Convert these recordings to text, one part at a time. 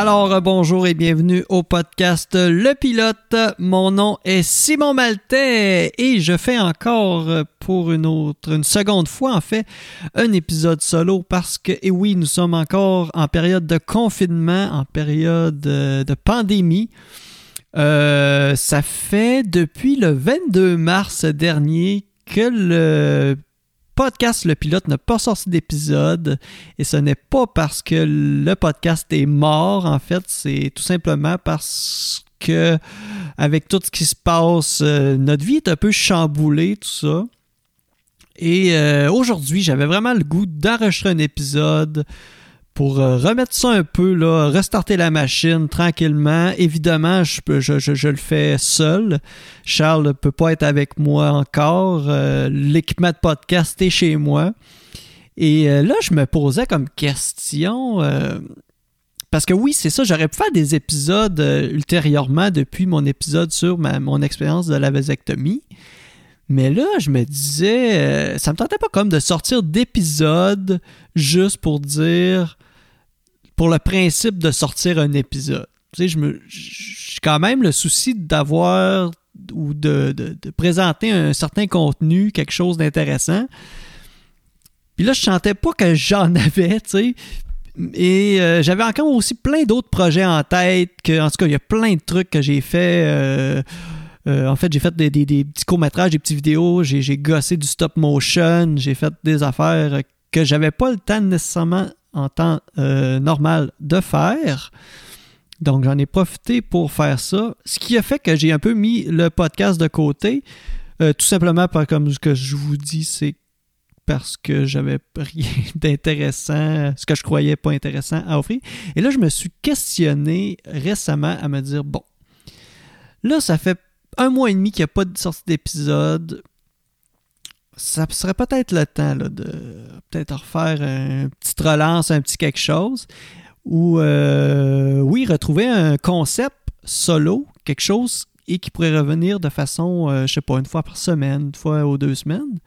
Alors, euh, bonjour et bienvenue au podcast Le Pilote. Mon nom est Simon Maltais et je fais encore euh, pour une autre, une seconde fois en fait, un épisode solo parce que, et oui, nous sommes encore en période de confinement, en période euh, de pandémie. ça fait depuis le 22 mars dernier que le podcast Le Pilote n'a pas sorti d'épisode et ce n'est pas parce que le podcast est mort, en fait, c'est tout simplement parce que avec tout ce qui se passe, euh, notre vie est un peu chamboulée, tout ça. Et euh, aujourd'hui, j'avais vraiment le goût d'enregistrer un épisode pour euh, remettre ça un peu, là, restarter la machine tranquillement. Évidemment, je, je, le fais seul. Charles ne peut pas être avec moi encore. Euh, l'équipement de podcast est chez moi. Et euh, là, je me posais comme question. parce que oui, c'est ça, j'aurais pu faire des épisodes ultérieurement depuis mon épisode sur mon expérience de la vasectomie. Mais là, je me disais, ça me tentait pas comme de sortir d'épisodes juste pour dire pour le principe de sortir un épisode. Tu sais, je me, j'ai quand même le souci d'avoir ou de, présenter un certain contenu, quelque chose d'intéressant. Puis là, je sentais pas que j'en avais, tu sais. Et euh, j'avais encore aussi plein d'autres projets en tête. En tout cas, il y a plein de trucs que j'ai fait. Euh, euh, en fait, j'ai fait des, des petits courts-métrages, des petites vidéos. J'ai gossé du stop motion. J'ai fait des affaires que j'avais pas le temps nécessairement en temps euh, normal de faire. Donc, j'en ai profité pour faire ça. Ce qui a fait que j'ai un peu mis le podcast de côté. Euh, tout simplement, par, comme ce que je vous dis, c'est parce que j'avais rien d'intéressant, ce que je croyais pas intéressant à offrir. Et là, je me suis questionné récemment à me dire bon, là, ça fait un mois et demi qu'il n'y a pas de sortie d'épisode ça serait peut-être le temps de peut-être refaire une petite relance, un petit quelque chose. Ou, euh, oui, retrouver un concept solo, quelque chose et qui pourrait revenir de façon, euh, je sais pas, une fois par semaine, une fois ou deux semaines.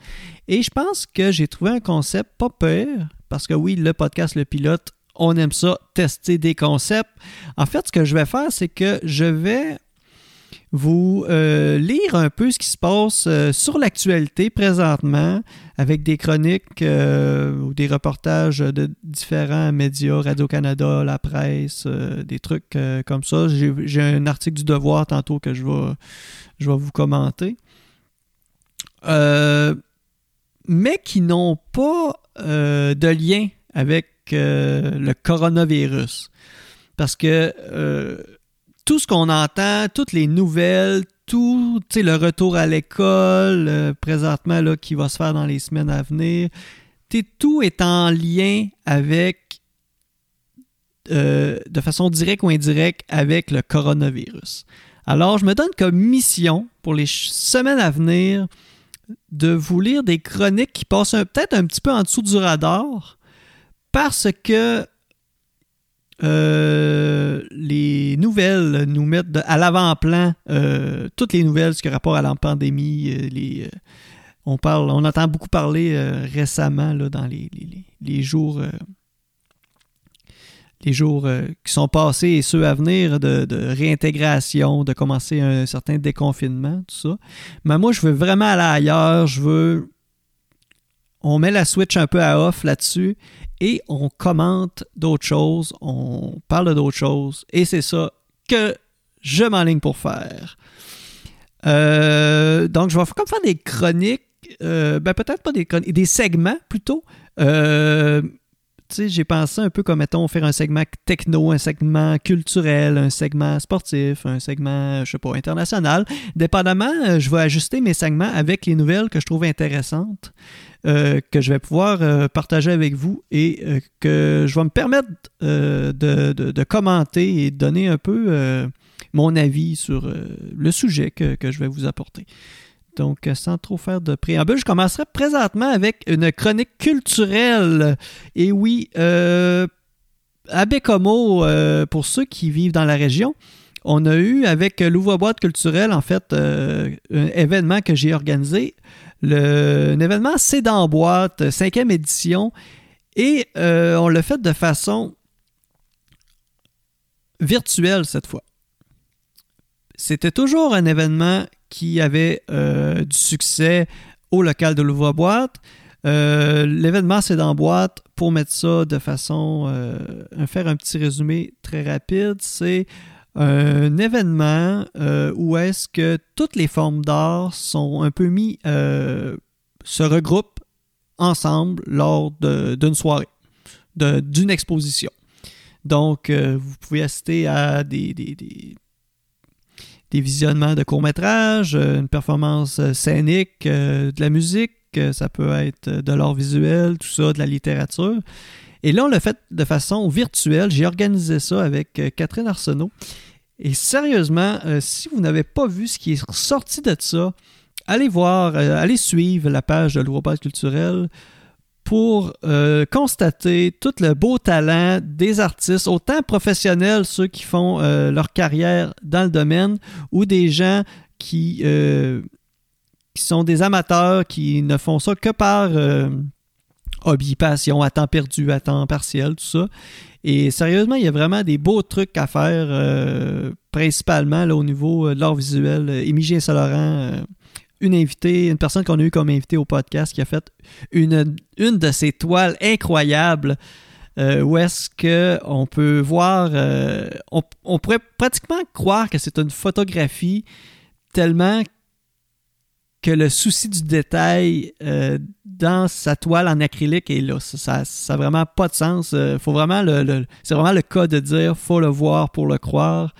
Et je pense que j'ai trouvé un concept pas peur, parce que oui, le podcast, le pilote, on aime ça, tester des concepts. En fait, ce que je vais faire, c'est que je vais vous euh, lire un peu ce qui se passe euh, sur l'actualité présentement avec des chroniques euh, ou des reportages de différents médias, Radio-Canada, la presse, des trucs comme ça. J'ai un article du Devoir tantôt que je vais, je vais vous commenter. mais qui n'ont pas de lien avec le coronavirus. Parce que tout ce qu'on entend, toutes les nouvelles, tout le retour à l'école euh, présentement là, qui va se faire dans les semaines à venir, tout est en lien avec, euh, de façon directe ou indirecte, avec le coronavirus. Alors, je me donne comme mission pour les semaines à venir de vous lire des chroniques qui passent peut-être un petit peu en dessous du radar parce que euh, les nouvelles nous mettent à l'avant-plan euh, toutes les nouvelles ce qui rapport à la pandémie. Euh, on entend beaucoup parler récemment dans les, jours, qui sont passés et ceux à venir de, de, réintégration, de commencer un certain déconfinement, tout ça. Mais moi, je veux vraiment aller ailleurs. Je veux on met la switch un peu à off là-dessus et on commente d'autres choses, on parle d'autres choses et c'est ça que je m'enligne pour faire. Euh, donc, je vais comme faire des chroniques, euh, ben peut-être pas des chroniques, des segments plutôt. Euh, j'ai pensé un peu comme, mettons, faire un segment techno, un segment culturel, un segment sportif, un segment, je sais pas, international. Dépendamment, je vais ajuster mes segments avec les nouvelles que je trouve intéressantes. Euh, que je vais pouvoir euh, partager avec vous et euh, que je vais me permettre de, commenter et de donner un peu mon avis sur le sujet que, je vais vous apporter. Donc, sans trop faire de préambule, je commencerai présentement avec une chronique culturelle. Et oui, à Bécomo, pour ceux qui vivent dans la région, on a eu avec l'ouvre-boîte culturelle, en fait, un événement que j'ai organisé le, événement C'est dans boîte, cinquième édition, et euh, on l'a fait de façon virtuel cette fois. C'était toujours un événement qui avait euh, du succès au local de l'ouvre-boîte. Euh, l'événement, c'est dans boîte. Pour mettre ça de façon. Euh, faire un petit résumé très rapide, c'est un événement où est-ce que toutes les formes d'art sont un peu mis. se regroupent ensemble lors d'une soirée, d'une exposition. Donc, vous pouvez assister à des, des visionnements de courts-métrages, euh, une performance euh, scénique, euh, de la musique, ça peut être de l'art visuel, tout ça, de la littérature. Et là, on l'a fait de façon virtuelle. J'ai organisé ça avec Catherine Arsenault. Et sérieusement, si vous n'avez pas vu ce qui est sorti de ça, allez voir, allez suivre la page de l'Europa culturel pour euh, constater tout le beau talent des artistes, autant professionnels, ceux qui font euh, leur carrière dans le domaine, ou des gens qui, euh, qui sont des amateurs, qui ne font ça que par hobby, passion, à temps perdu, à temps partiel, tout ça. Et sérieusement, il y a vraiment des beaux trucs à faire, principalement au niveau de l'art visuel. Émile Saint-Laurent une invitée, une personne qu'on a eu comme invitée au podcast qui a fait une, une de ces toiles incroyables euh, où est-ce qu'on peut voir, euh, on, pourrait pratiquement croire que c'est une photographie tellement que le souci du détail euh, dans sa toile en acrylique est là. Ça n'a vraiment pas de sens. faut vraiment le, c'est vraiment le cas de dire faut le voir pour le croire.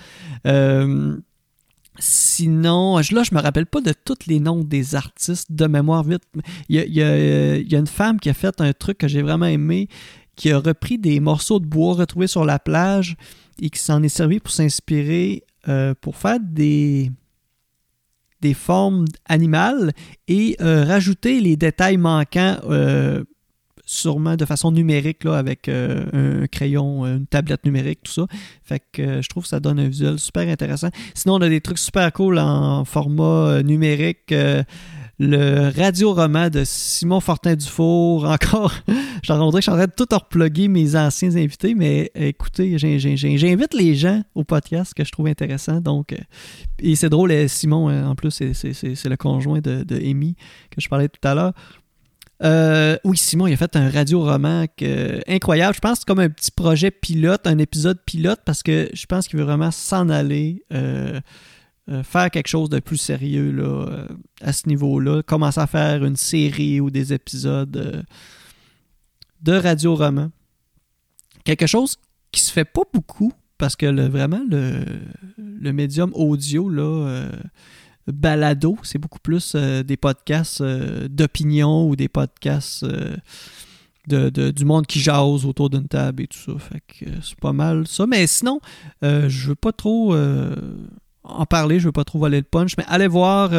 Sinon, là, je me rappelle pas de tous les noms des artistes de mémoire vite. Il y a, une femme qui a fait un truc que j'ai vraiment aimé, qui a repris des morceaux de bois retrouvés sur la plage et qui s'en est servi pour s'inspirer euh, pour faire des, formes animales et euh, rajouter les détails manquants euh, sûrement de façon numérique, là, avec euh, un crayon, une tablette numérique, tout ça. Fait que euh, je trouve que ça donne un visuel super intéressant. Sinon, on a des trucs super cool en format euh, numérique. le radio-roman de Simon Fortin-Dufour, encore, j'en que je suis en train de tout reploguer mes anciens invités, mais écoutez, j'invite les gens au podcast que je trouve intéressant. Donc, et c'est drôle, Simon, en plus, c'est le conjoint de, de Amy que je parlais tout à l'heure. Euh, oui, Simon, il a fait un radio-roman incroyable. Je pense comme un petit projet pilote, un épisode pilote, parce que je pense qu'il veut vraiment s'en aller, euh, euh, faire quelque chose de plus sérieux là, à ce niveau-là, commencer à faire une série ou des épisodes de radio-roman. Quelque chose qui se fait pas beaucoup, parce que vraiment, le, le médium audio, là balado, c'est beaucoup plus euh, des podcasts euh, d'opinion ou des podcasts euh, de, du monde qui jase autour d'une table et tout ça. Fait que c'est pas mal ça. Mais sinon, je veux pas trop en parler, je veux pas trop voler le punch, mais allez voir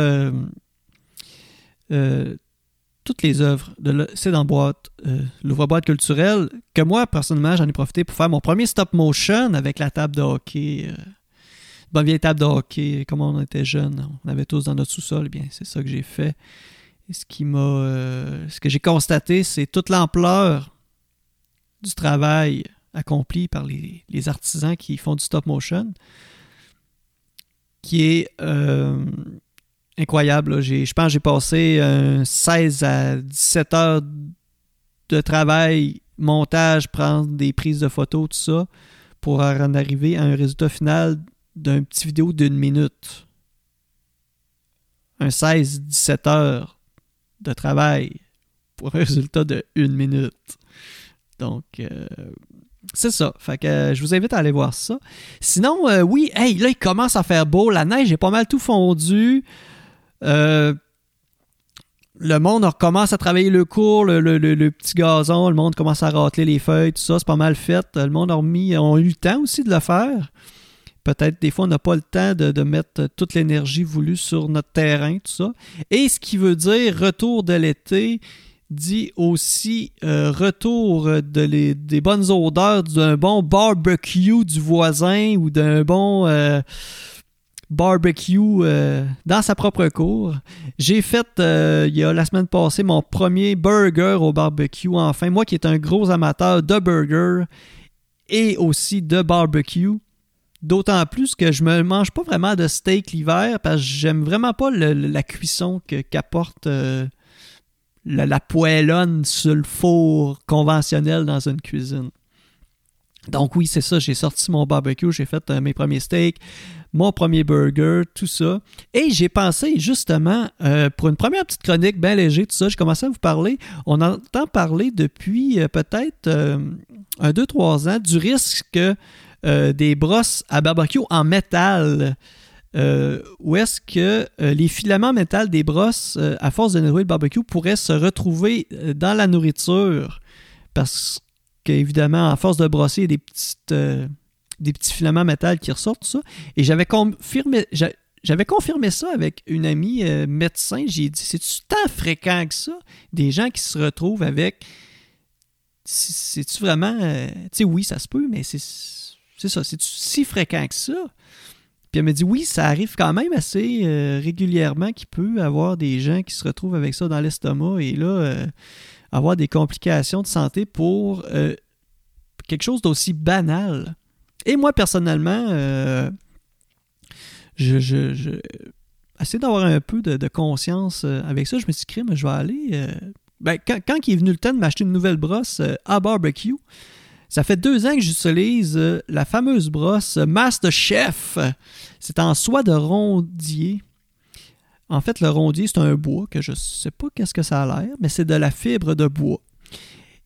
toutes les œuvres de C'est dans boîte, l'ouvre-boîte culturelle, que moi, personnellement, j'en ai profité pour faire mon premier stop motion avec la table de hockey bonne vieille table de hockey, comme on était jeunes, on avait tous dans notre sous-sol, bien c'est ça que j'ai fait. Ce qui m'a euh, ce que j'ai constaté, c'est toute l'ampleur du travail accompli par les, artisans qui font du stop motion, qui est euh, incroyable. Je pense que j'ai passé 16 à 17 heures de travail, montage, prendre des prises de photos, tout ça, pour en arriver à un résultat final d'un petit vidéo d'une minute. Un 16-17 heures de travail pour un résultat de une minute. Donc, euh, c'est ça. Fait que euh, je vous invite à aller voir ça. Sinon, euh, oui, hey, là, il commence à faire beau. La neige est pas mal tout fondu. le monde recommence à travailler le cours, le, petit gazon, le monde commence à rateler les feuilles, tout ça, c'est pas mal fait. Le monde a, remis, a eu le temps aussi de le faire. Peut-être des fois, on n'a pas le temps de, mettre toute l'énergie voulue sur notre terrain, tout ça. Et ce qui veut dire retour de l'été dit aussi euh, retour de des bonnes odeurs d'un bon barbecue du voisin ou d'un bon euh, barbecue euh, dans sa propre cour. J'ai fait il y a la semaine passée mon premier burger au barbecue enfin. Moi qui est un gros amateur de burger et aussi de barbecue. D'autant plus que je me mange pas vraiment de steak l'hiver parce que j'aime vraiment pas la cuisson qu'apporte euh, la, poêlonne sur le four conventionnel dans une cuisine. Donc oui, c'est ça, j'ai sorti mon barbecue, j'ai fait euh, mes premiers steaks, mon premier burger, tout ça. Et j'ai pensé justement, euh, pour une première petite chronique bien léger, tout ça, j'ai commencé à vous parler. On entend parler depuis peut-être un, deux, trois ans du risque des brosses à barbecue en métal. où est-ce que les filaments métal des brosses, à force de nettoyer le barbecue, pourraient se retrouver dans la nourriture? Parce qu'évidemment, à force de brosser, il y a des, petites, euh, des petits filaments métal qui ressortent, ça. Et j'avais confirmé, j'avais confirmé ça avec une amie euh, médecin. J'ai dit, c'est-tu tant fréquent que ça? Des gens qui se retrouvent avec. C'est-tu vraiment. Euh, tu sais, oui, ça se peut, mais c'est ça. C'est-tu si fréquent que ça? Puis elle m'a dit, oui, ça arrive quand même assez régulièrement qu'il peut avoir des gens qui se retrouvent avec ça dans l'estomac. Et là avoir des complications de santé pour euh, quelque chose d'aussi banal. Et moi, personnellement, euh, je, je, d'avoir un peu de, conscience euh, avec ça. Je me suis dit, mais je vais aller. Ben, quand, quand, il est venu le temps de m'acheter une nouvelle brosse à barbecue, ça fait deux ans que j'utilise la fameuse brosse Master Chef. C'est en soie de rondier. En fait, le rondier, c'est un bois que je ne sais pas qu'est-ce que ça a l'air, mais c'est de la fibre de bois.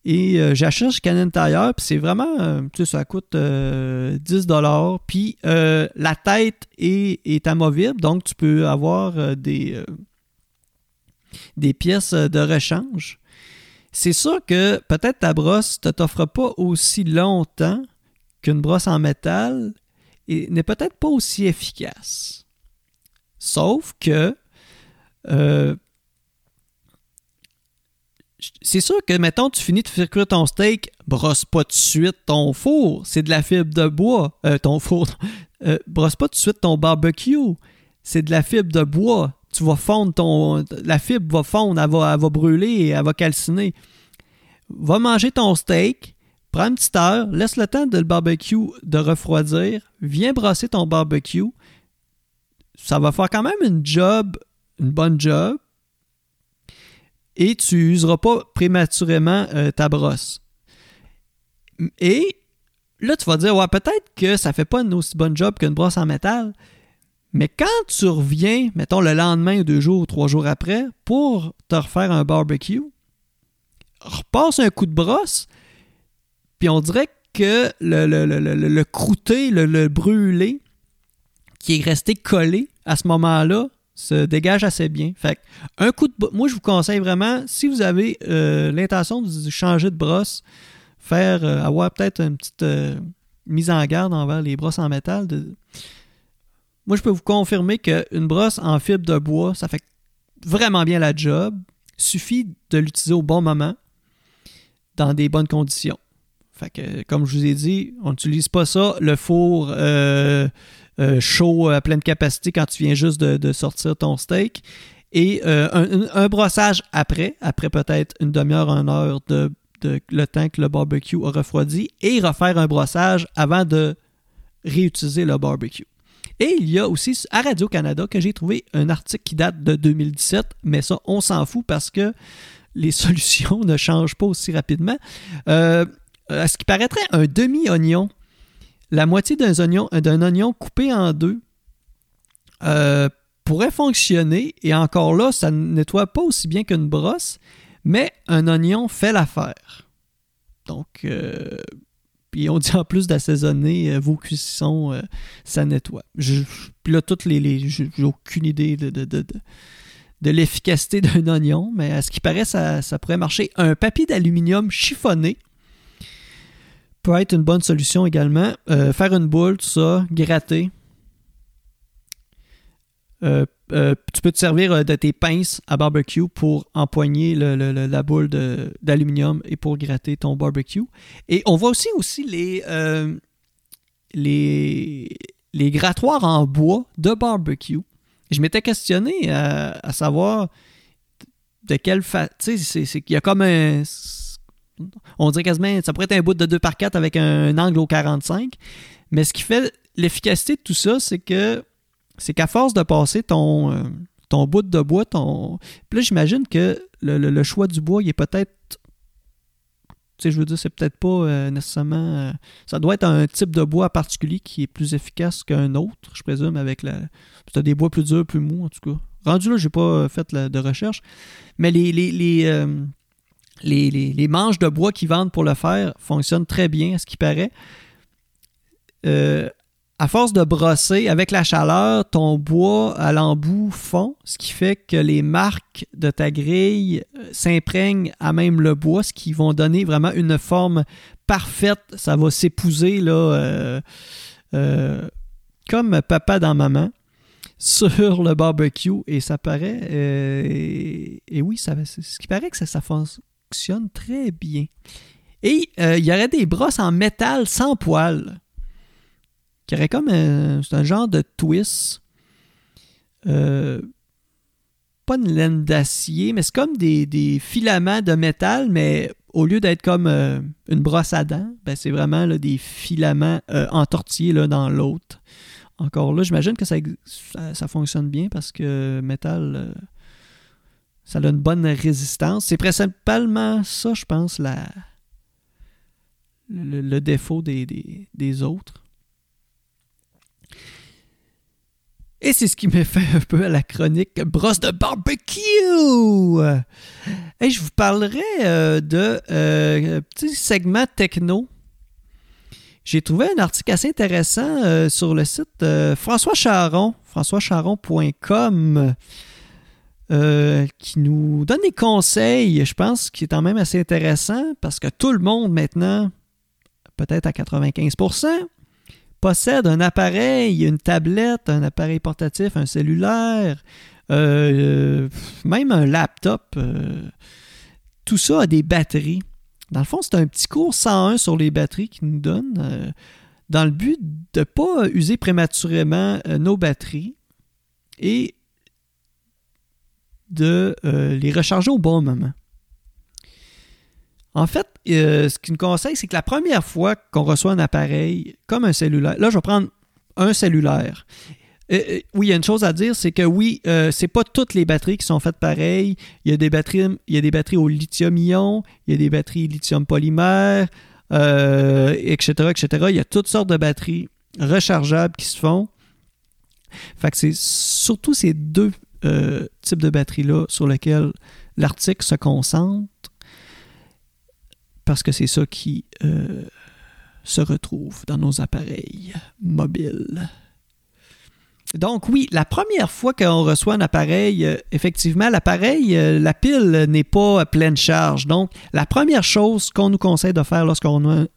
Et euh, j'achète chez Canon Tire, puis c'est vraiment, euh, tu sais, ça coûte 10 euh, Puis la tête est, est, amovible, donc tu peux avoir des, des pièces de rechange. C'est sûr que peut-être ta brosse ne t'offre pas aussi longtemps qu'une brosse en métal et n'est peut-être pas aussi efficace. Sauf que euh, c'est sûr que, mettons, tu finis de faire cuire ton steak, brosse pas tout de suite ton four. C'est de la fibre de bois. Euh, ton four. Euh, brosse pas de suite ton barbecue. C'est de la fibre de bois. Tu vas fondre ton. La fibre va fondre, elle va, elle va brûler, elle va calciner. Va manger ton steak, prends une petite heure, laisse le temps de le barbecue de refroidir, viens brosser ton barbecue. Ça va faire quand même une job une bonne job et tu useras pas prématurément euh, ta brosse. Et là, tu vas dire, ouais, peut-être que ça fait pas une aussi bonne job qu'une brosse en métal, mais quand tu reviens, mettons le lendemain, deux jours ou trois jours après, pour te refaire un barbecue, repasse un coup de brosse, puis on dirait que le, le, le, le croûté, le brûlé, qui est resté collé à ce moment-là, se dégage assez bien. Fait un coup de moi je vous conseille vraiment si vous avez euh, l'intention de changer de brosse, faire euh, avoir peut-être une petite euh, mise en garde envers les brosses en métal. Moi je peux vous confirmer qu'une brosse en fibre de bois, ça fait vraiment bien la job. Suffit de l'utiliser au bon moment dans des bonnes conditions. Fait que, comme je vous ai dit, on n'utilise pas ça, le four euh, chaud à pleine capacité quand tu viens juste de, sortir ton steak. Et euh, un, brossage après, après peut-être une demi-heure, une heure de, le temps que le barbecue a refroidi, et refaire un brossage avant de réutiliser le barbecue. Et il y a aussi à Radio-Canada que j'ai trouvé un article qui date de 2017, mais ça, on s'en fout parce que les solutions ne changent pas aussi rapidement. Euh, à ce qui paraîtrait, un demi-oignon la moitié d'un oignon, d'un oignon coupé en deux euh, pourrait fonctionner. Et encore là, ça ne nettoie pas aussi bien qu'une brosse, mais un oignon fait l'affaire. Donc, euh, puis on dit en plus d'assaisonner euh, vos cuissons, ça nettoie. Je, puis là, toutes les, j'ai aucune idée de, de, l'efficacité d'un oignon, mais à ce qui paraît, ça, ça pourrait marcher. Un papier d'aluminium chiffonné peut être une bonne solution également. Euh, faire une boule, tout ça, gratter. Euh, euh, tu peux te servir de tes pinces à barbecue pour empoigner la boule d'aluminium et pour gratter ton barbecue. Et on voit aussi, aussi les, les, les grattoirs en bois de barbecue. Je m'étais questionné à, savoir de quelle façon. Tu sais, il y a comme un on dirait quasiment, ça pourrait être un bout de 2 par 4 avec un, angle au 45. Mais ce qui fait l'efficacité de tout ça, c'est que c'est qu'à force de passer ton, euh, bout de bois, ton. Puis j'imagine que le, choix du bois, il est peut-être. Tu sais, je veux dire, c'est peut-être pas euh, nécessairement. Euh, ça doit être un type de bois particulier qui est plus efficace qu'un autre, je présume, avec la. Tu as des bois plus durs, plus mous, en tout cas. Rendu là, j'ai pas fait de recherche. Mais les, les, les, les, les, manches de bois qu'ils vendent pour le faire fonctionnent très bien, à ce qui paraît. Euh, à force de brosser avec la chaleur, ton bois à l'embout fond, ce qui fait que les marques de ta grille euh, s'imprègnent à même le bois, ce qui vont donner vraiment une forme parfaite. Ça va s'épouser là, euh, comme papa dans maman sur le barbecue et ça paraît et, oui ça ce qui paraît que ça, ça, fonctionne très bien. Et euh, il y aurait des brosses en métal sans poils. Qui aurait comme un, genre de twist. Euh, pas une laine d'acier, mais c'est comme des, filaments de métal, mais au lieu d'être comme euh, une brosse à dents, ben c'est vraiment des filaments entortillés là, dans l'autre. Encore là, j'imagine que ça, fonctionne bien parce que métal ça a une bonne résistance. C'est principalement ça, je pense, le, défaut des, autres. Et c'est ce qui me fait un peu à la chronique brosse de barbecue. Et je vous parlerai euh, de euh, un petit segment techno. J'ai trouvé un article assez intéressant euh, sur le site François Charon, françoischaron.com. Euh, qui nous donne des conseils, je pense, qui est quand même assez intéressant parce que tout le monde maintenant, peut-être à 95%, possède un appareil, une tablette, un appareil portatif, un cellulaire, euh, même un laptop. Euh, tout ça a des batteries. Dans le fond, c'est un petit cours 101 sur les batteries qui nous donne dans le but de ne pas user prématurément nos batteries et de euh, les recharger au bon moment. En fait, euh, ce qu'il nous conseille, c'est que la première fois qu'on reçoit un appareil, comme un cellulaire, là, je vais prendre un cellulaire. Euh, oui, il y a une chose à dire, c'est que oui, c'est pas toutes les batteries qui sont faites pareilles. Il y a des batteries, il y a des batteries au lithium-ion, il y a des batteries lithium-polymère, etc., etc. Il y a toutes sortes de batteries rechargeables qui se font. Fait c'est surtout ces deux euh, type de batterie-là sur lequel l'article se concentre parce que c'est ça qui euh, se retrouve dans nos appareils mobiles. Donc oui, la première fois qu'on reçoit un appareil, euh, effectivement, l'appareil, la pile n'est pas à pleine charge. Donc la première chose qu'on nous conseille de faire lorsqu'on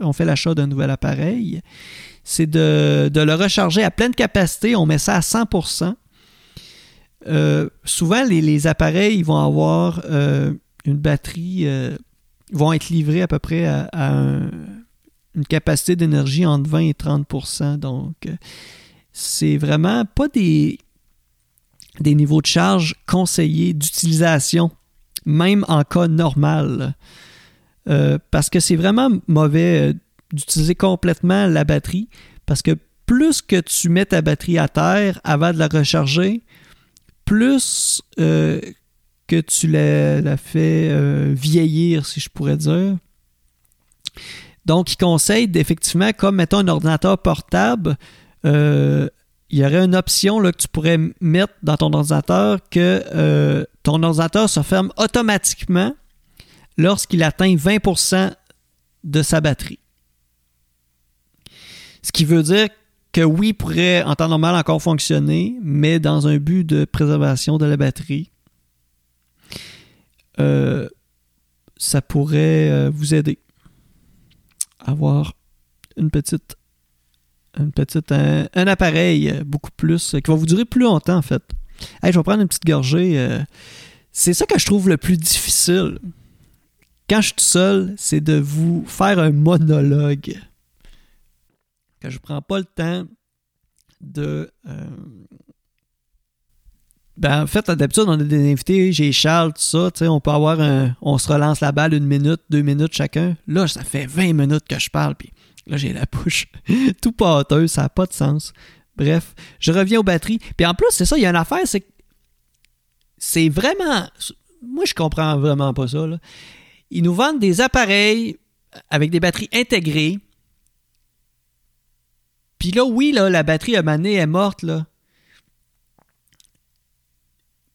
on fait l'achat d'un nouvel appareil, c'est de, le recharger à pleine capacité. On met ça à 100%. Euh, souvent, les, appareils vont avoir euh, une batterie, euh, vont être livrés à peu près à, une capacité d'énergie entre 20 et 30% Donc, c'est vraiment pas des, des niveaux de charge conseillés d'utilisation, même en cas normal. parce que c'est vraiment mauvais d'utiliser complètement la batterie, parce que plus que tu mets ta batterie à terre avant de la recharger, plus euh, que tu l'as fait euh, vieillir, si je pourrais dire. Donc, il conseille effectivement, comme mettons un ordinateur portable, euh, il y aurait une option que tu pourrais mettre dans ton ordinateur que ton ordinateur se ferme automatiquement lorsqu'il atteint 20% de sa batterie. Ce qui veut dire que oui, pourrait en temps normal encore fonctionner, mais dans un but de préservation de la batterie, euh, ça pourrait euh, vous aider à avoir une petite, une petite un, appareil beaucoup plus, qui va vous durer plus longtemps en fait. je vais prendre une petite gorgée. Euh, c'est ça que je trouve le plus difficile quand je suis tout seul, c'est de vous faire un monologue que je prends pas le temps de. Euh, ben, en fait, d'habitude, on a des invités, j'ai Charles, tout ça, tu sais, on peut avoir un. On se relance la balle une minute, deux minutes chacun. Là, ça fait 20 minutes que je parle, puis Là, j'ai la bouche tout pâteuse, ça n'a pas de sens. Bref, je reviens aux batteries. Puis en plus, c'est ça, il y a une affaire, c'est que c'est vraiment. Moi, je comprends vraiment pas ça. Ils nous vendent des appareils avec des batteries intégrées. Puis là, oui, là, la batterie à mané est morte, là.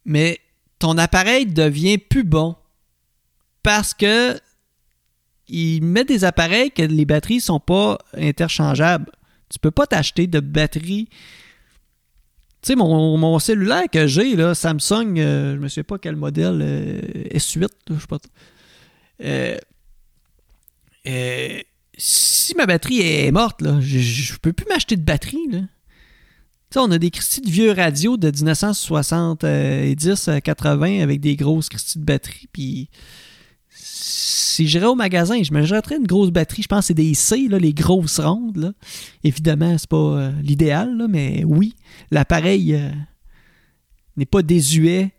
Mais ton appareil devient plus bon parce que ils mettent des appareils que les batteries sont pas interchangeables. Tu peux pas t'acheter de batterie. Tu sais, mon, cellulaire que j'ai, là, Samsung, euh, je ne sais pas quel modèle, euh, S8, je sais pas. Euh, si ma batterie est morte, je, ne peux plus m'acheter de batterie. Là. On a des cristis de vieux radios de 1970-80 avec des grosses cristis de batterie, puis si j'irais au magasin, je me jetterais une grosse batterie. Je pense que c'est des C, les grosses rondes. Là. Évidemment, c'est pas euh, l'idéal, mais oui, l'appareil euh, n'est pas désuet.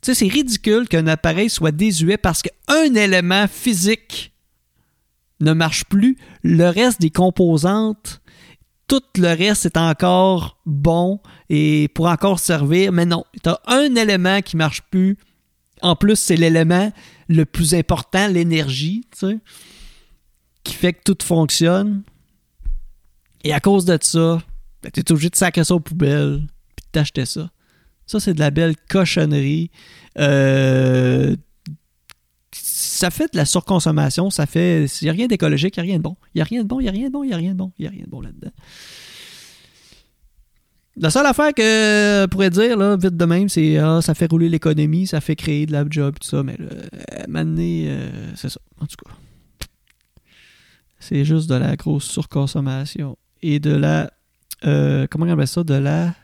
Tu sais, c'est ridicule qu'un appareil soit désuet parce qu'un élément physique ne marche plus. Le reste des composantes, tout le reste est encore bon et pour encore servir. Mais non, tu as un élément qui marche plus en plus, c'est l'élément le plus important, l'énergie, tu sais, qui fait que tout fonctionne. Et à cause de ça, ben, tu es obligé de sacrer ça aux poubelles puis de t'acheter ça. Ça, c'est de la belle cochonnerie. Euh, ça fait de la surconsommation, ça fait. Il n'y a rien d'écologique, il n'y a rien de bon. Il n'y a rien de bon, il n'y a rien de bon, il n'y a rien de bon, il a rien de bon là-dedans. La seule affaire que je pourrais dire, là, vite de même, c'est ah, ça fait rouler l'économie, ça fait créer de la job, tout ça, mais là, maintenant, euh, c'est ça. En tout cas. C'est juste de la grosse surconsommation. Et de la. Euh, comment on appelle ça De la.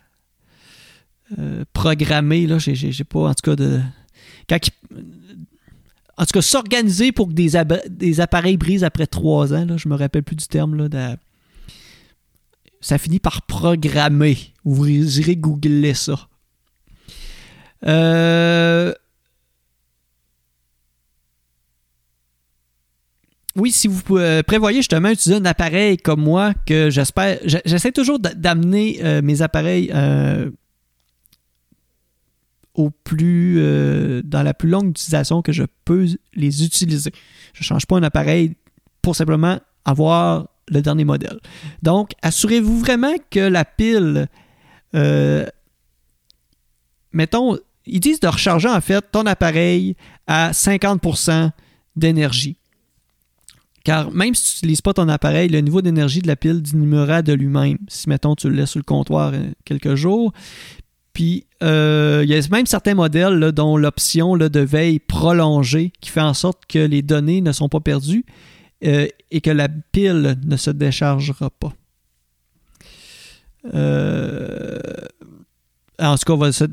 Euh, programmer, là, j'ai pas, en tout cas, de. En tout cas, s'organiser pour que des, appareils brisent après trois ans, là, je me rappelle plus du terme, là, ça finit par programmer. Vous irez googler ça. Euh, oui, si vous euh, prévoyez justement utiliser un appareil comme moi, que j'espère. J'essaie toujours d'amener euh, mes appareils plus. dans la plus longue utilisation que je peux les utiliser. Je ne change pas un appareil pour simplement avoir le dernier modèle. Donc, assurez-vous vraiment que la pile, euh, mettons, ils disent de recharger en fait ton appareil à 50% d'énergie. Car même si tu n'utilises pas ton appareil, le niveau d'énergie de la pile diminuera de lui-même. Si, mettons, tu le laisses sur le comptoir euh, quelques jours. Puis, euh, il y a même certains modèles dont l'option de veille prolongée qui fait en sorte que les données ne sont pas perdues euh, et que la pile ne se déchargera pas. Euh, en tout cas, va se,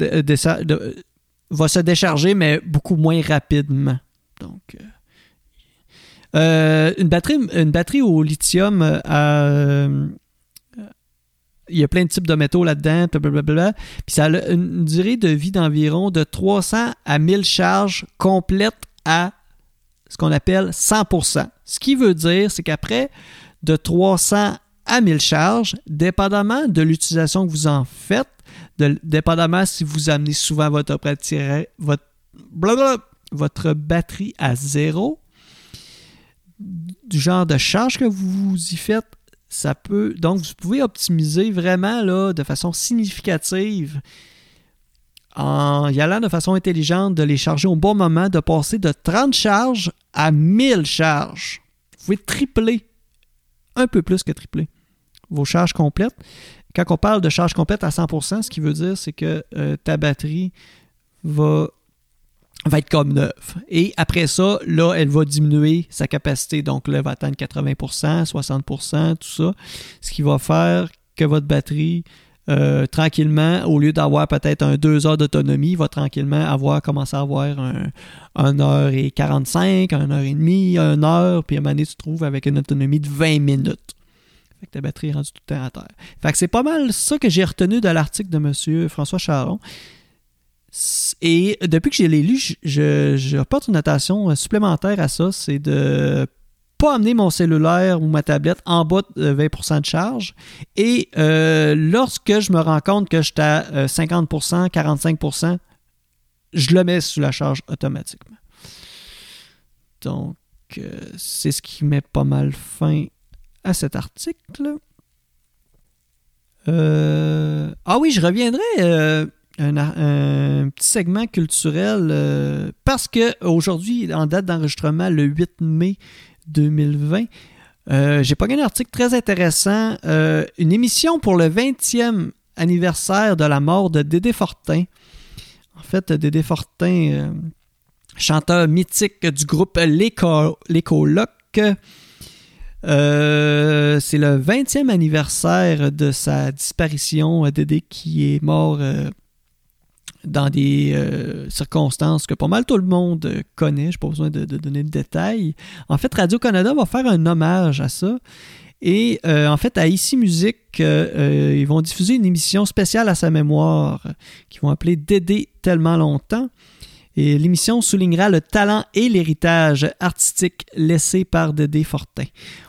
décharger, mais beaucoup moins rapidement. Donc, une, batterie, une batterie au lithium il y a plein de types de métaux là-dedans, blablabla. Puis ça a une durée de vie d'environ de 300 à 1000 charges complètes à ce qu'on appelle 100%. Ce qui veut dire, c'est qu'après de 300 à 1000 charges, dépendamment de l'utilisation que vous en faites, dépendamment si vous amenez souvent votre, votre, votre batterie à zéro, du genre de charge que vous y faites, ça peut. Donc, vous pouvez optimiser vraiment là, de façon significative en y allant de façon intelligente, de les charger au bon moment, de passer de 30 charges à 1000 charges. Vous pouvez tripler, un peu plus que tripler, vos charges complètes. Quand on parle de charge complète à 100%, ce qui veut dire, c'est que euh, ta batterie va, va être comme neuve. Et après ça, là, elle va diminuer sa capacité. Donc là, elle va atteindre 80%, 60%, tout ça. Ce qui va faire que votre batterie euh, tranquillement, au lieu d'avoir peut-être un 2 heures d'autonomie, va tranquillement avoir commencé à avoir un 1 heure et 45, 1 heure et demie, 1 heure, puis à un moment donné, tu te trouves avec une autonomie de 20 minutes. Fait que ta batterie est rendue tout le temps à terre. Fait que c'est pas mal ça que j'ai retenu de l'article de M. François Charon. Et depuis que j'ai l'ai lu, je, je, une notation supplémentaire à ça, c'est de pas amener mon cellulaire ou ma tablette en bas de 20% de charge. Et euh, lorsque je me rends compte que j'étais à 50%, 45%, je le mets sous la charge automatiquement. Donc, c'est ce qui met pas mal fin à cet article. ah oui, je reviendrai un, petit segment culturel euh, parce que aujourd'hui, en date d'enregistrement, le 8 mai 2020, euh, j'ai pas un article très intéressant. Euh, une émission pour le 20e anniversaire de la mort de Dédé Fortin. En fait, Dédé Fortin, chanteur mythique du groupe Les, c'est le 20e anniversaire de sa disparition. Dédé qui est mort dans des euh, circonstances que pas mal tout le monde connaît. Je n'ai pas besoin de, donner de détails. En fait, Radio-Canada va faire un hommage à ça. Et euh, en fait, à Ici Musique, euh, ils vont diffuser une émission spéciale à sa mémoire qu'ils vont appeler Dédé tellement longtemps. L'émission soulignera le talent et l'héritage artistique laissé par Dédé Fortin.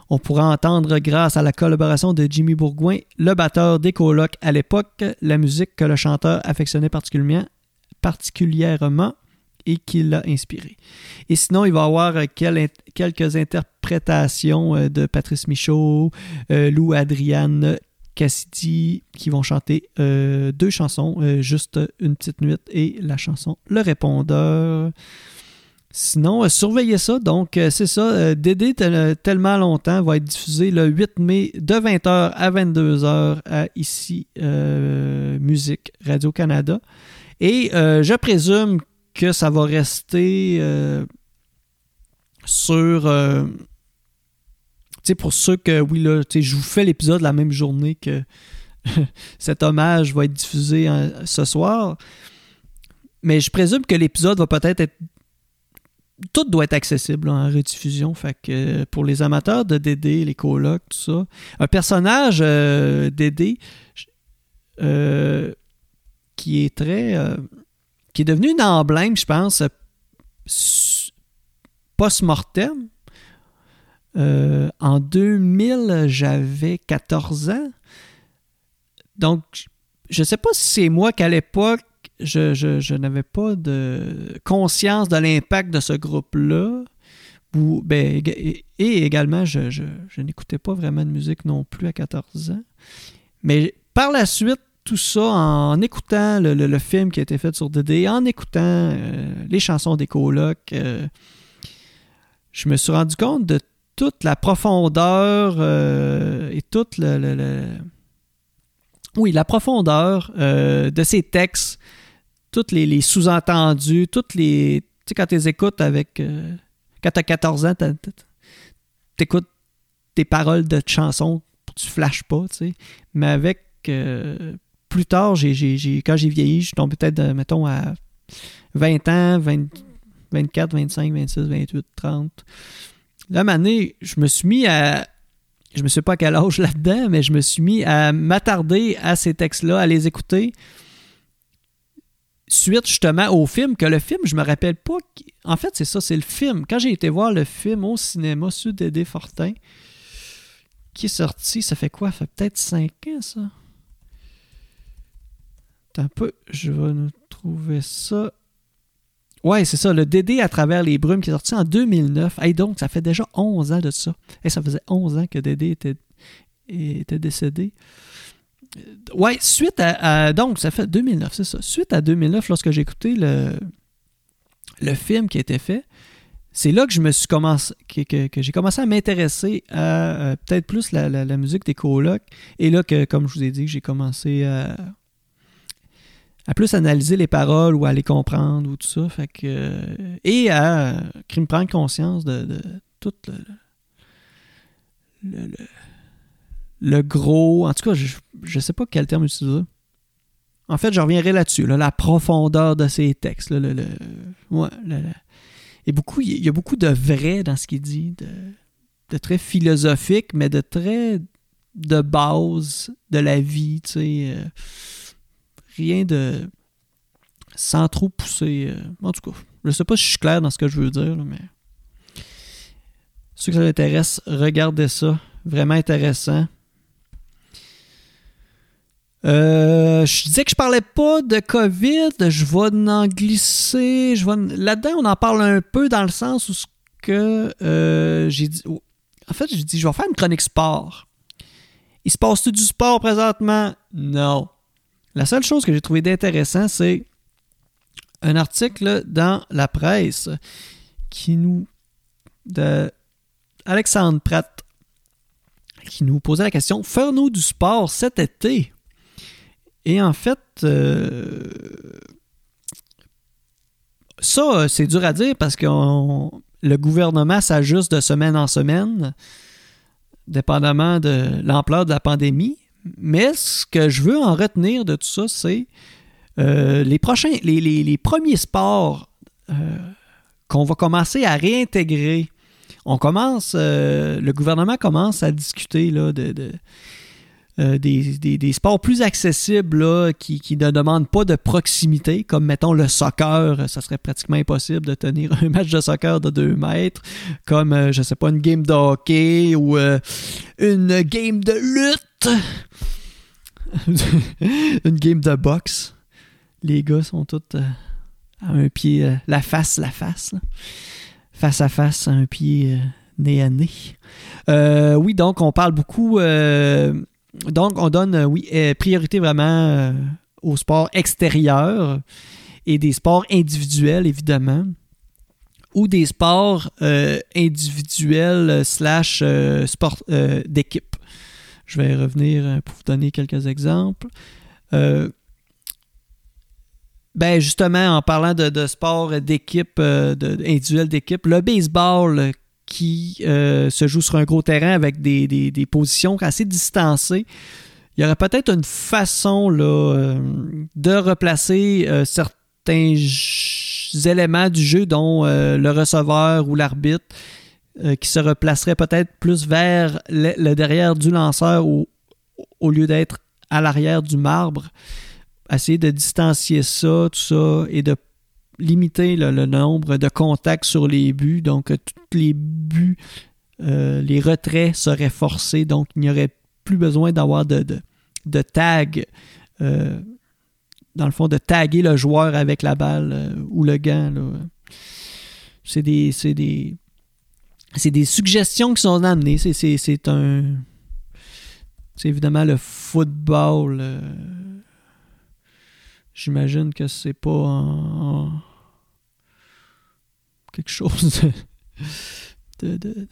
On pourra entendre, grâce à la collaboration de Jimmy Bourgoin, le batteur des colocs à l'époque, la musique que le chanteur affectionnait particulièrement, particulièrement et qui l'a inspiré. Et sinon, il va y avoir quelques interprétations euh, de Patrice Michaud, euh, Lou Adriane Cassidy qui vont chanter euh, deux chansons, juste une petite nuit et la chanson Le Répondeur. Sinon, euh, surveillez ça. Donc, euh, c'est ça. Euh, Dédé tellement longtemps va être diffusé le 8 mai de 20h à 22h à ici Musique Radio-Canada. Et je présume que ça va rester sur. Sais, pour ceux que, oui, là, je vous fais l'épisode la même journée que cet hommage va être diffusé ce soir. Mais je présume que l'épisode va peut-être être tout doit être accessible en rediffusion. Euh, pour les amateurs de Dédé, les colocs, tout ça, un personnage euh, Dédé euh, qui est très. qui est devenu un emblème, je pense, post-mortem. En 2000, j'avais 14 ans. Donc, je sais pas si c'est moi qu'à l'époque, je, n'avais pas de conscience de l'impact de ce groupe-là. Ben, et, également, je, n'écoutais pas vraiment de musique non plus à 14 ans. Mais par la suite, tout ça, en écoutant le, film qui a été fait sur DD, en écoutant euh, les chansons des colocs, euh, je me suis rendu compte de toute la profondeur euh, et toute le, oui, la profondeur de ces textes tous les, sous-entendus, toutes les. Tu sais, quand tu les écoutes avec. Euh, quand tu as 14 ans, tu écoutes tes paroles de chansons, tu flashes pas, tu sais. Mais avec. Euh, plus tard, j'ai, quand j'ai vieilli, je suis tombé peut-être, euh, mettons, à 20 ans, 24, 25, 26, 28, 30. Là, année, je me suis mis à. Je me sais pas à quel âge là-dedans, mais je me suis mis à m'attarder à ces textes-là, à les écouter suite justement au film, que le film, je me rappelle pas. En fait, c'est ça, c'est le film. Quand j'ai été voir le film au cinéma sur Dédé Fortin, qui est sorti, ça fait quoi? Ça fait peut-être 5 ans, ça. Attends un peu, je vais nous trouver ça. Ouais, c'est ça, le Dédé à travers les brumes qui est sorti en 2009. Et donc, ça fait déjà 11 ans de ça. Et ça faisait 11 ans que Dédé était, était décédé. Ouais, suite à, Donc, ça fait 2009, c'est ça. Suite à 2009, lorsque j'ai écouté le, le film qui a été fait, c'est là que je me suis commencé, que, j'ai commencé à m'intéresser à euh, peut-être plus la, musique des colocs. Et là que, comme je vous ai dit, j'ai commencé à, à plus analyser les paroles ou à les comprendre ou tout ça. Fait que, et à, me prendre conscience de, tout le le gros. En tout cas, je ne sais pas quel terme utiliser. En fait, je reviendrai là-dessus, la profondeur de ces textes. le, Et beaucoup, il y a beaucoup de vrai dans ce qu'il dit, de, très philosophique, mais de très de base de la vie, tu sais. Euh, rien de. sans trop pousser. Euh, en tout cas, je sais pas si je suis clair dans ce que je veux dire, mais. Ceux que ça intéresse, regardez ça. Vraiment intéressant. Euh, je disais que je parlais pas de COVID, je vais en glisser. Je. Là-dedans, on en parle un peu dans le sens où ce que euh, j'ai dit. En fait, j'ai dit je vais faire une chronique sport. Il se passe tout du sport présentement? Non. La seule chose que j'ai trouvé d'intéressant, c'est un article dans la presse qui nous. Pratt qui nous posait la question Faire-nous du sport cet été? Et en fait, euh, ça, c'est dur à dire parce que le gouvernement s'ajuste de semaine en semaine, dépendamment de l'ampleur de la pandémie. Mais ce que je veux en retenir de tout ça, c'est euh, les prochains, les, premiers sports euh, qu'on va commencer à réintégrer. On commence, euh, le gouvernement commence à discuter là, de, des, sports plus accessibles qui, ne demandent pas de proximité, comme mettons le soccer, ça serait pratiquement impossible de tenir un match de soccer de 2 mètres, comme je sais pas, une game de hockey ou une game de lutte, une game de boxe les gars sont tous euh, à un pied, euh, la face, la face, face à face, à un pied euh, nez à nez. oui, donc on parle beaucoup, donc on donne, oui, priorité vraiment au sport extérieur et des sports individuels, évidemment ou des sports individuels slash sport d'équipe. Je vais revenir pour vous donner quelques exemples. Ben justement, en parlant de, sport d'équipe, euh, individuel d'équipe, le baseball qui euh, se joue sur un gros terrain avec des, positions assez distancées, il y aurait peut-être une façon là, euh, de replacer certains éléments du jeu, dont le receveur ou l'arbitre, qui se replacerait peut-être plus vers le, derrière du lanceur au lieu d'être à l'arrière du marbre essayer de distancier ça, tout ça, et de limiter le nombre de contacts sur les buts. Donc, tous les buts, euh, les retraits seraient forcés. Donc, il n'y aurait plus besoin d'avoir de, de, tag. Euh, dans le fond, de taguer le joueur avec la balle euh, ou le gant. C'est des, des, des suggestions qui sont amenées. C'est un. C'est évidemment le football J'imagine que c'est pas quelque chose de,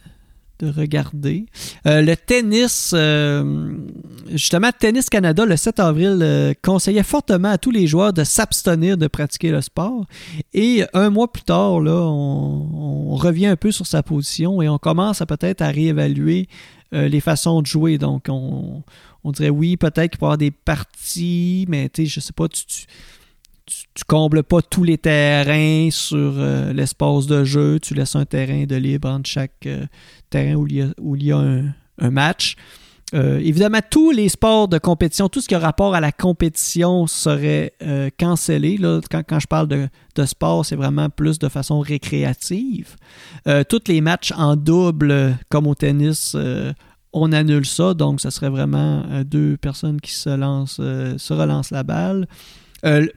regarder. Euh, le tennis, euh, justement, Tennis Canada, le 7 avril, euh, conseillait fortement à tous les joueurs de s'abstenir de pratiquer le sport. Et un mois plus tard, là, on, revient un peu sur sa position et on commence peut-être à réévaluer les façons de jouer. Donc, on, on dirait oui, peut-être qu'il peut y avoir des parties, mais tu sais, je sais pas, tu, tu, combles pas tous les terrains sur l'espace de jeu, tu laisses un terrain de libre entre chaque terrain où il y a, où il y a un, match. Euh, évidemment, tous les sports de compétition, tout ce qui a rapport à la compétition serait cancellé. Là, quand, quand, je parle de, de sport, c'est vraiment plus de façon récréative. tous les matchs en double, comme au tennis, on annule ça, donc ce serait vraiment euh, deux personnes qui se lancent, euh, se relancent la balle. Euh,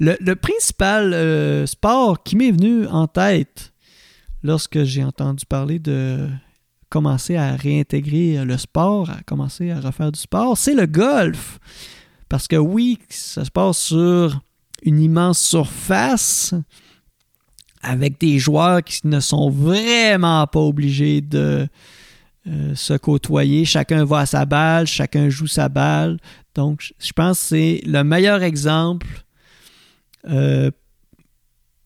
le, principal sport qui m'est venu en tête lorsque j'ai entendu parler de commencer à réintégrer le sport, à commencer à refaire du sport, c'est le golf. Parce que oui, ça se passe sur une immense surface avec des joueurs qui ne sont vraiment pas obligés de euh, se côtoyer. Chacun va à sa balle, chacun joue sa balle. Donc, je pense que c'est le meilleur exemple. Euh,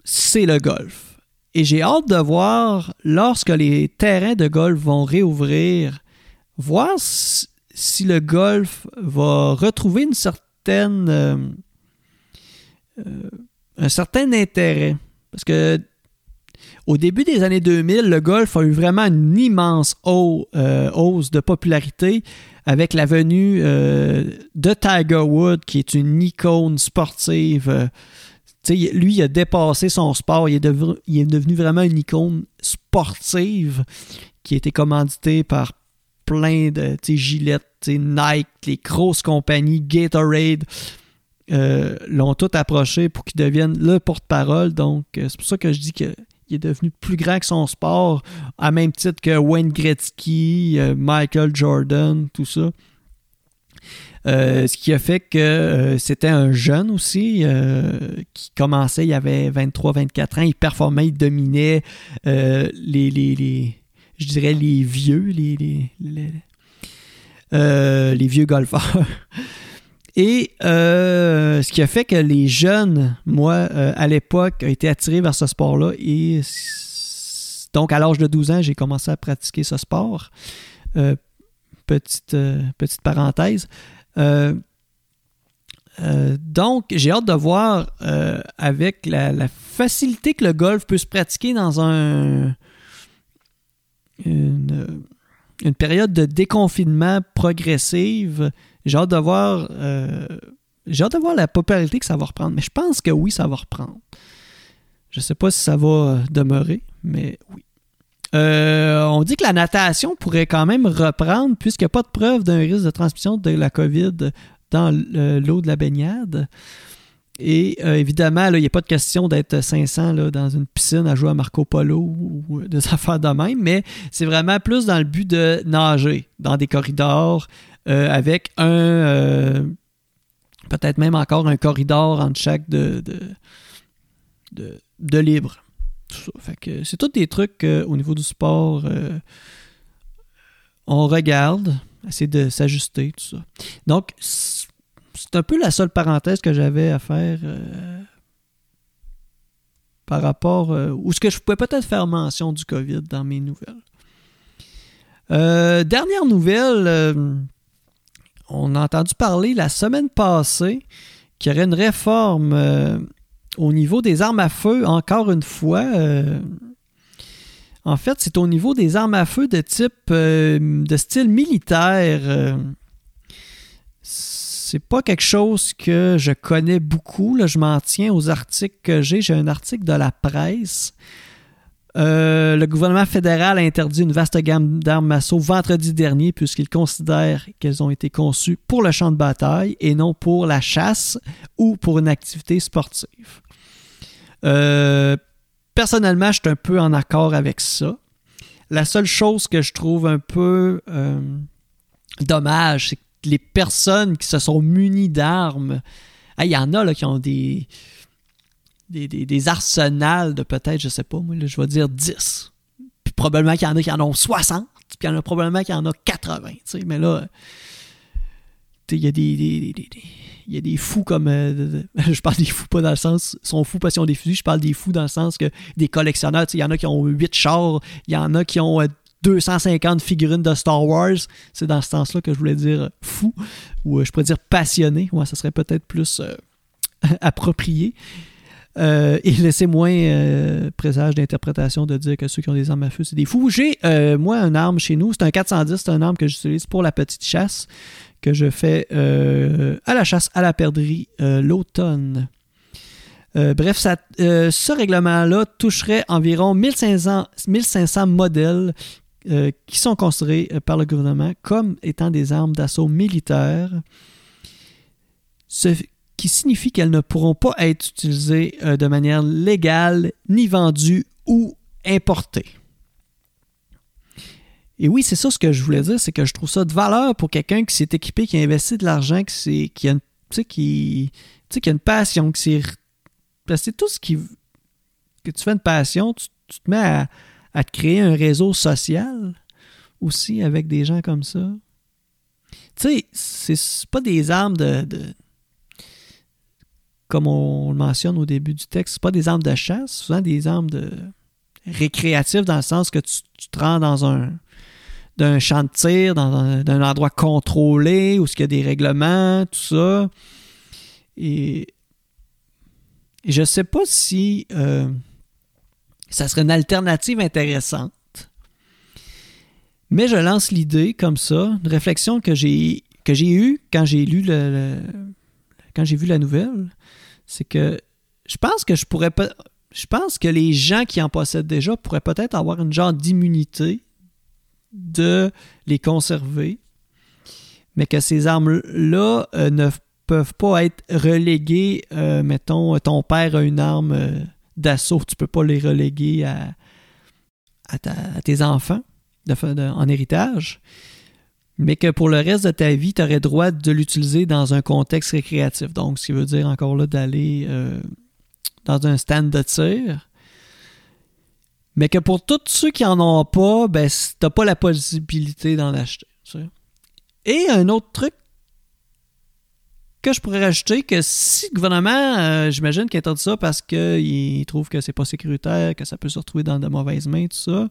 c'est le golf. Et j'ai hâte de voir, lorsque les terrains de golf vont réouvrir, voir si, le golf va retrouver une certaine, euh, un certain intérêt. Parce que au début des années 2000, le golf a eu vraiment une immense euh, hausse de popularité avec la venue euh, de Tiger Woods, qui est une icône sportive. Lui, il a dépassé son sport. Il est, devenu, vraiment une icône sportive qui a été commandité par plein de gilettes, Nike, les grosses compagnies, Gatorade, euh, l'ont tout approché pour qu'il devienne le porte-parole. Donc, euh, c'est pour ça que je dis qu'il est devenu plus grand que son sport, à même titre que Wayne Gretzky, euh, Michael Jordan, tout ça. Ce qui a fait que c'était un jeune aussi qui commençait, il avait 23-24 ans, il performait, il dominait les, les, je dirais les vieux, les, les, vieux golfeurs. Et euh, ce qui a fait que les jeunes, moi, euh, à l'époque, été attirés vers ce sport-là. Et donc, à l'âge de 12 ans, j'ai commencé à pratiquer ce sport. Euh, petite parenthèse. Donc, j'ai hâte de voir avec la, facilité que le golf peut se pratiquer dans un, une, période de déconfinement progressive j'ai hâte de voir. Euh, j'ai hâte de voir la popularité que ça va reprendre. Mais je pense que oui, ça va reprendre. Je ne sais pas si ça va demeurer, mais oui. Euh, on dit que la natation pourrait quand même reprendre puisqu'il n'y a pas de preuve d'un risque de transmission de la COVID dans l'eau de la baignade. Et euh, évidemment, il n'y a pas de question d'être 500 là, dans une piscine à jouer à Marco Polo ou des affaires de même, mais c'est vraiment plus dans le but de nager dans des corridors, euh, avec un, euh, peut-être même encore un corridor entre chaque de, de, libre. C'est tous des trucs euh, au niveau du sport. on regarde, essayer de s'ajuster, tout ça. Donc, c'est un peu la seule parenthèse que j'avais à faire par rapport. ou ce que je pouvais peut-être faire mention du COVID dans mes nouvelles. dernière nouvelle on a entendu parler la semaine passée qu'il y aurait une réforme euh, au niveau des armes à feu, encore une fois. Euh, en fait, c'est au niveau des armes à feu de type euh, de style militaire. c'est pas quelque chose que je connais beaucoup. Là, je m'en tiens aux articles que j'ai. J'ai un article de la presse euh, le gouvernement fédéral a interdit une vaste gamme d'armes assaut vendredi dernier puisqu'il considère qu'elles ont été conçues pour le champ de bataille et non pour la chasse ou pour une activité sportive. Euh, personnellement, je suis un peu en accord avec ça. La seule chose que je trouve un peu euh, dommage, c'est que les personnes qui se sont munies d'armes, il y en a là, qui ont des des, arsenals de peut-être, je sais pas, moi, je vais dire 10. Puis probablement qu'il y en a qui en ont 60, puis il y en a probablement qui en a 80. Mais là, il y a des, y a des fous comme. Euh, je parle des fous pas dans le sens. Sont fous parce qu'ils ont des fusils. Je parle des fous dans le sens que des collectionneurs. Il y en a qui ont 8 chars. Il y en a qui ont 250 euh, figurines de Star Wars. C'est dans ce sens-là que je voulais dire fou. Ou euh, je pourrais dire passionné. Ouais, ça serait peut-être plus approprié. Euh, et laissez moins euh, présage d'interprétation de dire que ceux qui ont des armes à feu, c'est des fous. J'ai, euh, moi, une arme chez nous. C'est un 410. C'est une arme que j'utilise pour la petite chasse que je fais à la chasse à la perdrix l'automne. bref, ça, ce règlement-là toucherait environ 1500, 1500 modèles qui sont considérés par le gouvernement comme étant des armes d'assaut militaires. Ce qui signifie qu'elles ne pourront pas être utilisées euh, de manière légale, ni vendues ou importées. Et oui, c'est ça ce que je voulais dire, c'est que je trouve ça de valeur pour quelqu'un qui s'est équipé, qui a investi de l'argent, qui, a une, qui, qui a une passion, qui c'est tout ce qui. que tu fais une passion, tu, te mets à, te créer un réseau social aussi avec des gens comme ça. Tu sais, c'est pas des armes de comme on le mentionne au début du texte, ce pas des armes de chasse, souvent des armes de dans le sens que tu, te rends dans un d'un champ de tir, dans un, endroit contrôlé où il y a des règlements, tout ça. Et, je ne sais pas si euh, ça serait une alternative intéressante. Mais je lance l'idée comme ça, une réflexion que j'ai que j'ai eue quand j'ai lu le quand j'ai vu la nouvelle c'est que je pense que je pourrais pas. Je pense que les gens qui en possèdent déjà pourraient peut-être avoir une genre d'immunité de les conserver, mais que ces armes-là euh, ne peuvent pas être reléguées. Euh, mettons, ton père a une arme euh, d'assaut, tu peux pas les reléguer à, à, tes enfants en héritage, mais que pour le reste de ta vie, tu aurais droit de l'utiliser dans un contexte récréatif. Donc, ce qui veut dire encore là d'aller dans un stand de tir. Mais que pour tous ceux qui en ont pas, ben, t'as pas la possibilité d'en acheter. Et un autre truc que je pourrais rajouter, que si le gouvernement, euh, j'imagine qu'il interdit ça parce qu'il trouve que c'est pas sécuritaire, que ça peut se retrouver dans de mauvaises mains, tout ça.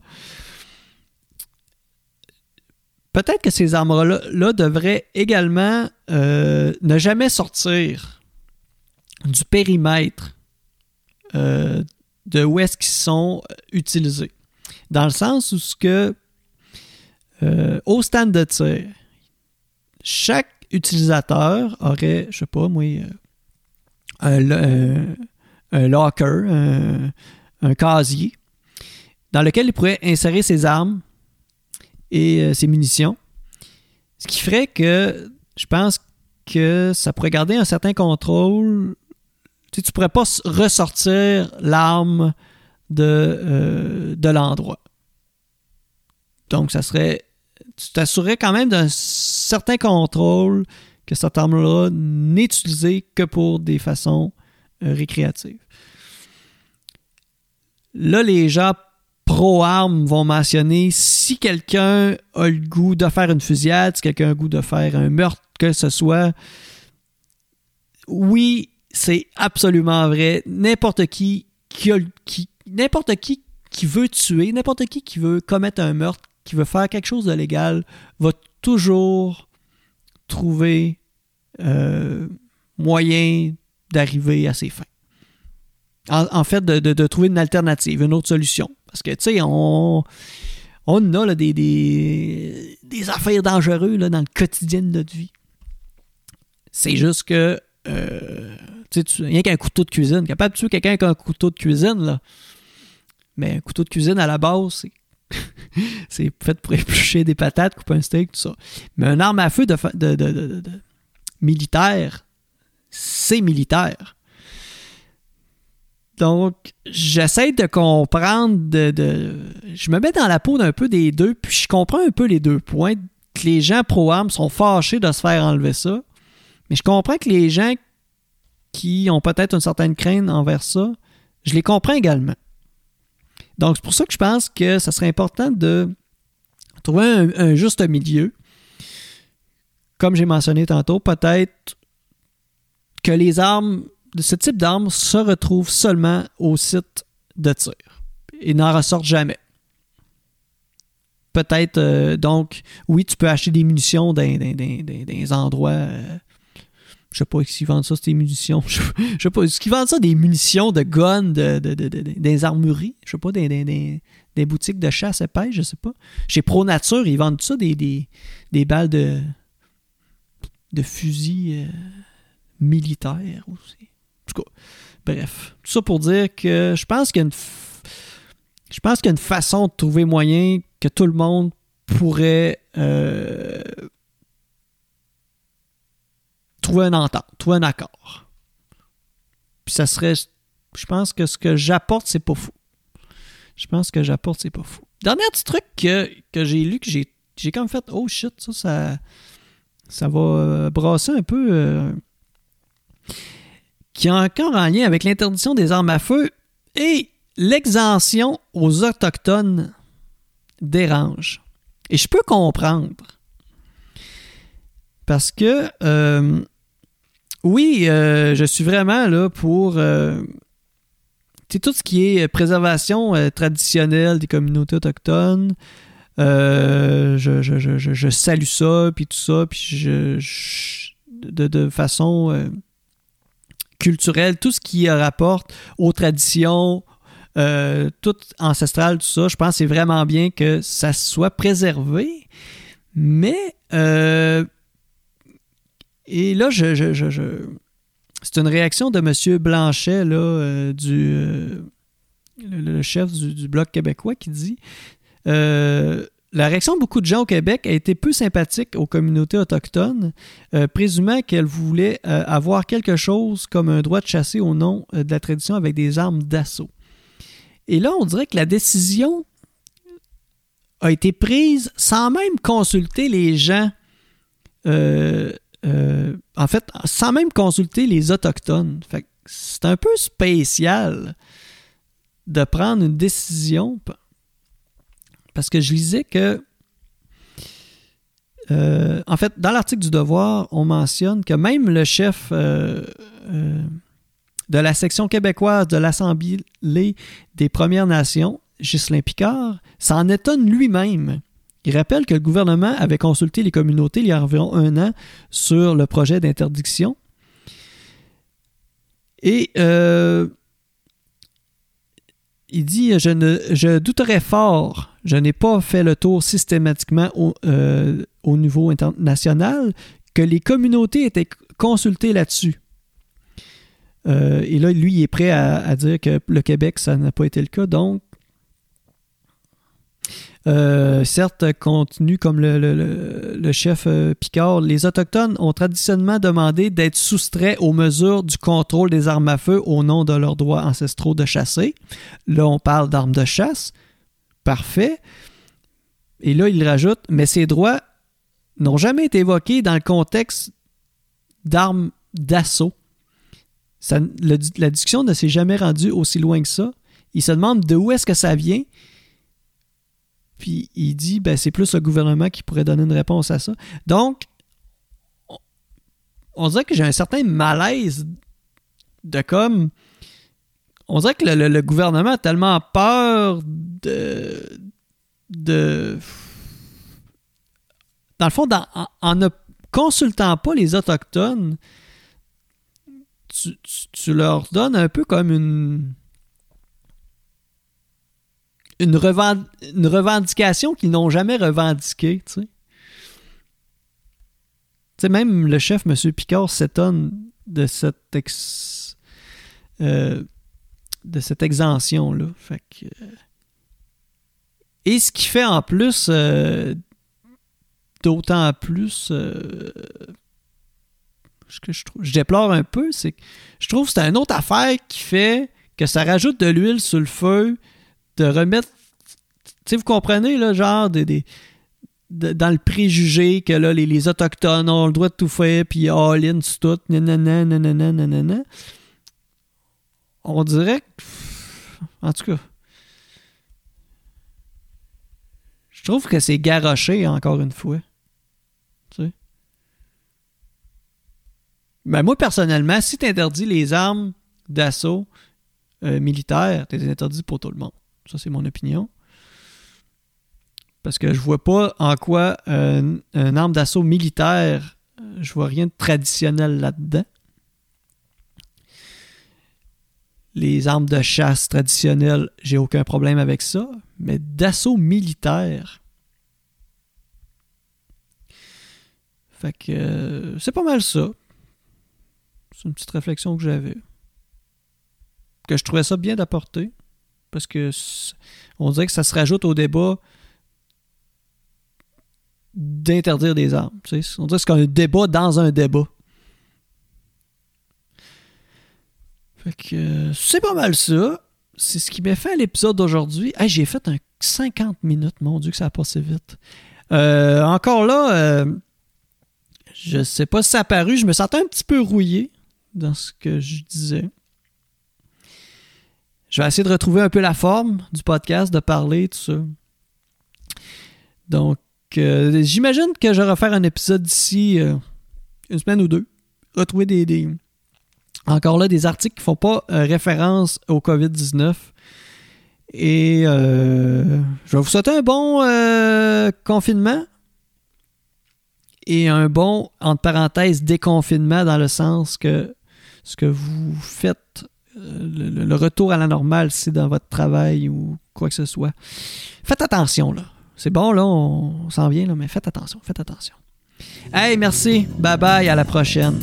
Peut-être que ces armes-là devraient également euh, ne jamais sortir du périmètre euh, de où est-ce qu'ils sont utilisés. Dans le sens où ce que au stand de tir, chaque utilisateur aurait, je sais pas, moi, euh, un, locker, un, casier, dans lequel il pourrait insérer ses armes et euh, ses munitions. Ce qui ferait que je pense que ça pourrait garder un certain contrôle. Tu ne pourrais pas ressortir l'arme de, euh, de l'endroit. Donc, ça serait tu t'assurerais quand même d'un certain contrôle que cette arme-là n'est utilisée que pour des façons euh, récréatives. Là, les gens pro-armes vont mentionner si quelqu'un a le goût de faire une fusillade, si quelqu'un a le goût de faire un meurtre, que ce soit. Oui, c'est absolument vrai. N'importe qui qui, n'importe qui qui veut tuer, n'importe qui qui veut commettre un meurtre qui veut faire quelque chose de légal va toujours trouver euh, moyen d'arriver à ses fins. En, fait, de, trouver une alternative, une autre solution. Parce que, tu sais, on, on a des, des, affaires dangereuses dans le quotidien de notre vie. C'est juste que, euh, tu sais, rien qu'un couteau de cuisine, capable de tuer quelqu'un avec un couteau de cuisine, là. Mais un couteau de cuisine, à la base, c'est fait pour éplucher des patates, couper un steak, tout ça. Mais un arme à feu de, militaire, c'est militaire. Donc, j'essaie de comprendre, de, je me mets dans la peau d'un peu des deux, puis je comprends un peu les deux points. Que les gens pro-armes sont fâchés de se faire enlever ça. Mais je comprends que les gens qui ont peut-être une certaine crainte envers ça, je les comprends également. Donc, c'est pour ça que je pense que ça serait important de trouver un, juste milieu. Comme j'ai mentionné tantôt, peut-être que les armes, de ce type d'armes, se retrouvent seulement au site de tir et n'en ressortent jamais. Peut-être, euh, donc, oui, tu peux acheter des munitions dans, des endroits euh, je sais pas s'ils vendent ça, des munitions. Je sais pas. Est-ce qu'ils vendent ça des munitions de guns, de, des armureries? Je sais pas, des, des, boutiques de chasse et pêche, je sais pas. Chez Pro Nature, ils vendent ça des, balles de, de fusils euh, militaires aussi. En tout cas, bref. Tout ça pour dire que je pense qu'il y a une. Je pense qu'il y a une façon de trouver moyen que tout le monde pourrait euh, trouver un entente, trouver un accord. Puis ça serait. Je pense que ce que j'apporte, c'est pas fou. Je pense que j'apporte, c'est pas fou. Dernier petit truc que, j'ai lu, que j'ai, j'ai comme fait Oh shit, ça, ça, va euh, brasser un peu. Euh, qui a encore en lien avec l'interdiction des armes à feu et l'exemption aux Autochtones dérange. Et je peux comprendre. Parce que euh, oui, euh, je suis vraiment là pour euh, tout ce qui est préservation euh, traditionnelle des communautés autochtones. Je, salue ça, puis tout ça, puis je, de, façon culturelle, tout ce qui rapporte aux traditions, tout ancestral, tout ça, je pense que c'est vraiment bien que ça soit préservé. Mais et là, je, c'est une réaction de M. Blanchet, là, euh, du, euh, le, chef du, Bloc québécois, qui dit euh, la réaction de beaucoup de gens au Québec a été peu sympathique aux communautés autochtones, présumant qu'elles voulaient avoir quelque chose comme un droit de chasser au nom de la tradition avec des armes d'assaut. Et là, on dirait que la décision a été prise sans même consulter les gens, en fait, sans même consulter les Autochtones. c'est un peu spécial de prendre une décision parce que je lisais que, euh, en fait, dans l'article du Devoir, on mentionne que même le chef euh, euh, de la section québécoise de l'Assemblée des Premières Nations, Ghislain Picard, s'en étonne lui-même. Il rappelle que le gouvernement avait consulté les communautés il y a environ un an sur le projet d'interdiction. Et il dit je, ne, douterais fort, je n'ai pas fait le tour systématiquement au, euh, niveau international, que les communautés étaient consultées là-dessus. Euh, et là, lui, il est prêt à, dire que le Québec, ça n'a pas été le cas. Donc, euh, certes, contenu comme le, chef euh, Picard, les Autochtones ont traditionnellement demandé d'être soustraits aux mesures du contrôle des armes à feu au nom de leurs droits ancestraux de chasser. Là, on parle d'armes de chasse. Parfait. Et là, il rajoute, mais ces droits n'ont jamais été évoqués dans le contexte d'armes d'assaut. la discussion ne s'est jamais rendue aussi loin que ça. Il se demande de où est-ce que ça vient puis il dit, ben, c'est plus le gouvernement qui pourrait donner une réponse à ça. Donc, on dirait que j'ai un certain malaise de comme. On dirait que le, gouvernement a tellement peur de. de dans le fond, en, ne consultant pas les Autochtones, tu leur donnes un peu comme une une, revendication qu'ils n'ont jamais revendiquée. Tu même le chef, M. Picard, s'étonne de cette euh, de cette exemption-là. Euh, et ce qui fait en plus euh, d'autant plus je, je déplore un peu, c'est que je trouve que c'est une autre affaire qui fait que ça rajoute de l'huile sur le feu de remettre. Tu sais, vous comprenez, là, genre, des, dans le préjugé que là, les, Autochtones ont le droit de tout faire, puis all-in sur tout, nanana, nanana, nanana. On dirait que. En tout cas. Je trouve que c'est garoché, encore une fois. Tu sais. Ben moi, personnellement, si tu interdis les armes d'assaut euh, militaires, tu interdis pour tout le monde. Ça, c'est mon opinion. Parce que je vois pas en quoi un, arme d'assaut militaire, euh, je vois rien de traditionnel là-dedans. Les armes de chasse traditionnelles, j'ai aucun problème avec ça. Mais d'assaut militaire. Fait que euh, c'est pas mal ça. C'est une petite réflexion que j'avais. Que je trouvais ça bien d'apporter parce que on dirait que ça se rajoute au débat d'interdire des armes. On dirait que c'est un débat dans un débat. Fait que c'est pas mal ça. C'est ce qui m'a fait à l'épisode d'aujourd'hui. j'ai fait un 50 minutes, mon Dieu, que ça a passé vite. Euh, encore là, euh, je sais pas si ça a paru, je me sentais un petit peu rouillé dans ce que je disais. Je vais essayer de retrouver un peu la forme du podcast, de parler, tout ça. Donc, euh, j'imagine que je vais refaire un épisode d'ici euh, une semaine ou deux. Retrouver des, encore là des articles qui font pas euh, référence au COVID-19. Et je vais vous souhaiter un bon confinement et un bon, entre parenthèses, déconfinement dans le sens que ce que vous faites le, retour à la normale, c'est dans votre travail ou quoi que ce soit. Faites attention, là. C'est bon, là, on, s'en vient, là, mais faites attention, faites attention. Hey, merci. Bye bye, à la prochaine.